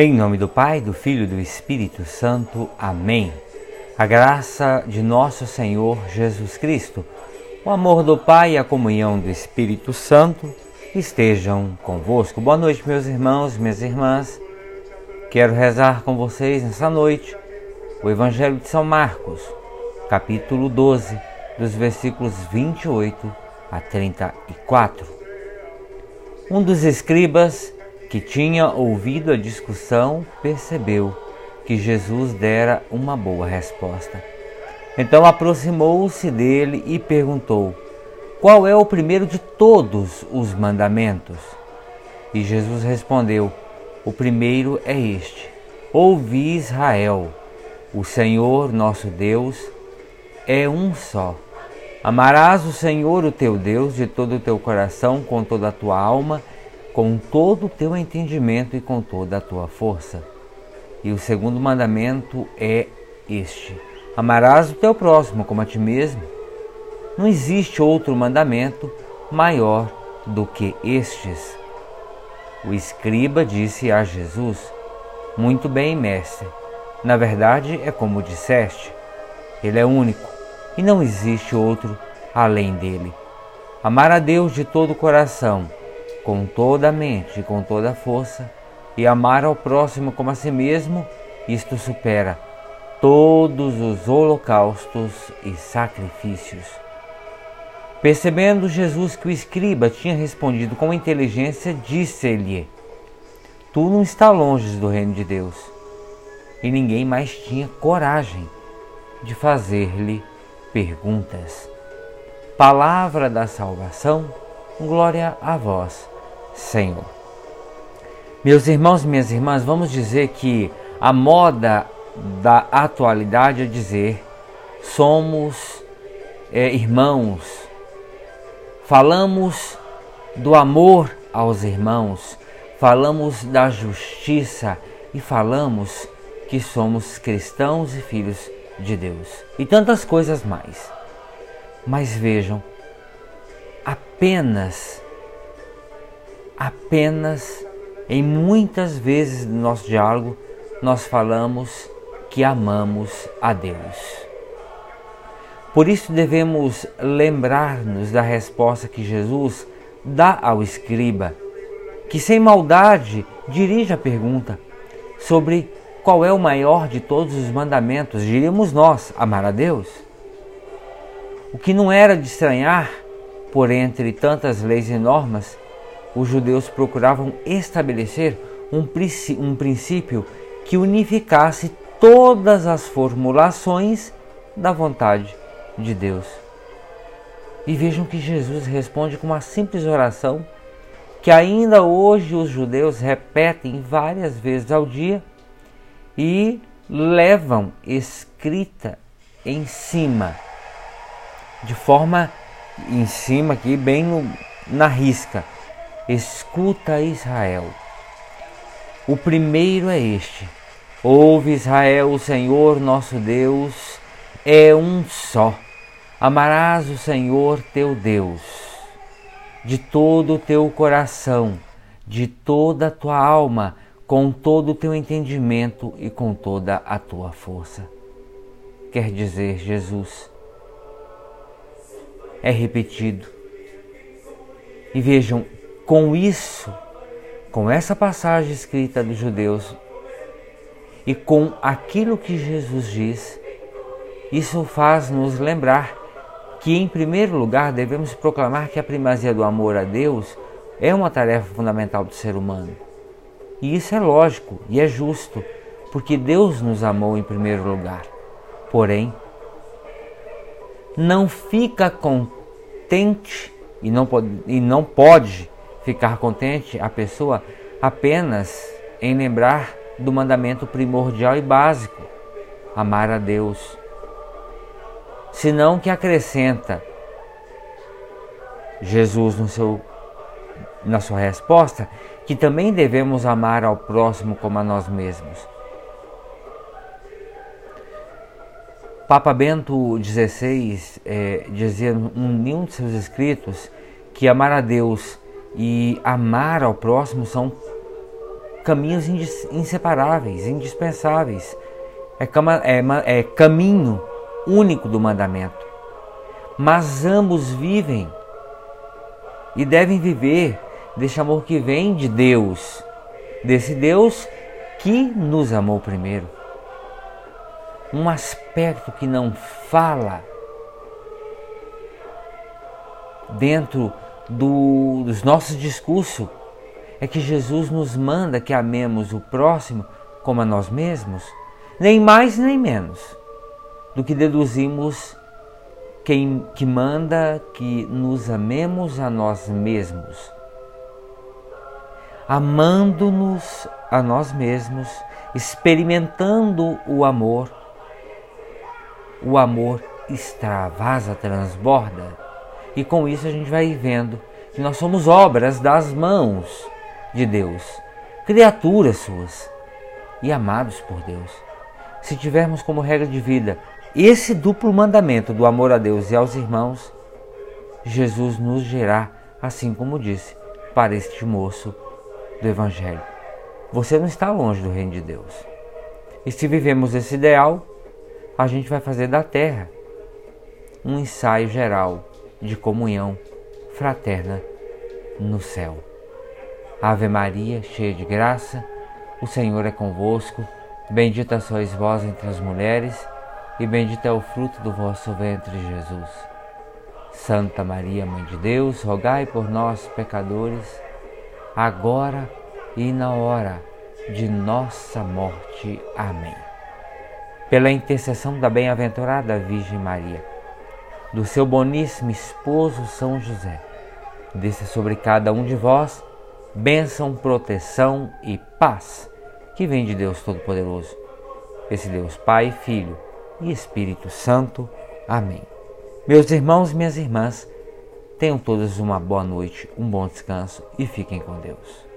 Em nome do Pai, do Filho e do Espírito Santo. Amém. A graça de nosso Senhor Jesus Cristo, o amor do Pai e a comunhão do Espírito Santo estejam convosco. Boa noite, meus irmãos, minhas irmãs. Quero rezar com vocês nessa noite o Evangelho de São Marcos, capítulo 12, dos versículos 28 a 34. Um dos escribas que tinha ouvido a discussão percebeu que Jesus dera uma boa resposta. Então aproximou-se dele e perguntou: Qual é o primeiro de todos os mandamentos? E Jesus respondeu: O primeiro é este: Ouvi Israel, o Senhor nosso Deus é um só. Amarás o Senhor, o teu Deus, de todo o teu coração, com toda a tua alma com todo o teu entendimento e com toda a tua força. E o segundo mandamento é este: amarás o teu próximo como a ti mesmo. Não existe outro mandamento maior do que estes. O escriba disse a Jesus: Muito bem, mestre. Na verdade, é como disseste: Ele é único e não existe outro além dele. Amar a Deus de todo o coração com toda a mente e com toda a força, e amar ao próximo como a si mesmo, isto supera todos os holocaustos e sacrifícios. Percebendo Jesus que o escriba tinha respondido com inteligência, disse-lhe: Tu não está longe do reino de Deus. E ninguém mais tinha coragem de fazer-lhe perguntas. Palavra da salvação, glória a vós, Senhor. Meus irmãos e minhas irmãs, vamos dizer que a moda da atualidade é dizer somos é, irmãos, falamos do amor aos irmãos, falamos da justiça e falamos que somos cristãos e filhos de Deus e tantas coisas mais. Mas vejam, apenas apenas em muitas vezes no nosso diálogo nós falamos que amamos a Deus. Por isso devemos lembrar-nos da resposta que Jesus dá ao escriba, que sem maldade dirige a pergunta sobre qual é o maior de todos os mandamentos, diríamos nós, amar a Deus. O que não era de estranhar, por entre tantas leis e normas, os judeus procuravam estabelecer um, um princípio que unificasse todas as formulações da vontade de Deus. E vejam que Jesus responde com uma simples oração que ainda hoje os judeus repetem várias vezes ao dia e levam escrita em cima, de forma em cima aqui, bem no, na risca Escuta, Israel. O primeiro é este: Ouve, Israel, o Senhor nosso Deus é um só. Amarás o Senhor teu Deus de todo o teu coração, de toda a tua alma, com todo o teu entendimento e com toda a tua força. Quer dizer, Jesus, é repetido. E vejam, com isso, com essa passagem escrita dos judeus e com aquilo que Jesus diz, isso faz nos lembrar que, em primeiro lugar, devemos proclamar que a primazia do amor a Deus é uma tarefa fundamental do ser humano. E isso é lógico e é justo, porque Deus nos amou em primeiro lugar. Porém, não fica contente e não pode, e não pode ficar contente a pessoa apenas em lembrar do mandamento primordial e básico: amar a Deus. Senão que acrescenta Jesus no seu, na sua resposta que também devemos amar ao próximo como a nós mesmos. Papa Bento XVI é, dizia em um de seus escritos que amar a Deus e amar ao próximo são caminhos inseparáveis, indispensáveis. É, é, é caminho único do mandamento. Mas ambos vivem e devem viver deste amor que vem de Deus, desse Deus que nos amou primeiro. Um aspecto que não fala dentro do, dos nossos discursos é que Jesus nos manda que amemos o próximo como a nós mesmos, nem mais nem menos do que deduzimos quem que manda que nos amemos a nós mesmos. Amando-nos a nós mesmos, experimentando o amor, o amor extravasa, transborda, e com isso a gente vai vendo que nós somos obras das mãos de Deus, criaturas suas e amados por Deus. Se tivermos como regra de vida esse duplo mandamento do amor a Deus e aos irmãos, Jesus nos gerará, assim como disse, para este moço do Evangelho. Você não está longe do reino de Deus. E se vivemos esse ideal, a gente vai fazer da terra um ensaio geral de comunhão fraterna no céu. Ave Maria, cheia de graça, o Senhor é convosco. Bendita sois vós entre as mulheres, e bendito é o fruto do vosso ventre, Jesus. Santa Maria, Mãe de Deus, rogai por nós, pecadores, agora e na hora de nossa morte. Amém. Pela intercessão da bem-aventurada Virgem Maria, do seu boníssimo esposo São José, desça sobre cada um de vós bênção, proteção e paz que vem de Deus Todo-Poderoso. Esse Deus Pai, Filho e Espírito Santo. Amém. Meus irmãos e minhas irmãs, tenham todos uma boa noite, um bom descanso e fiquem com Deus.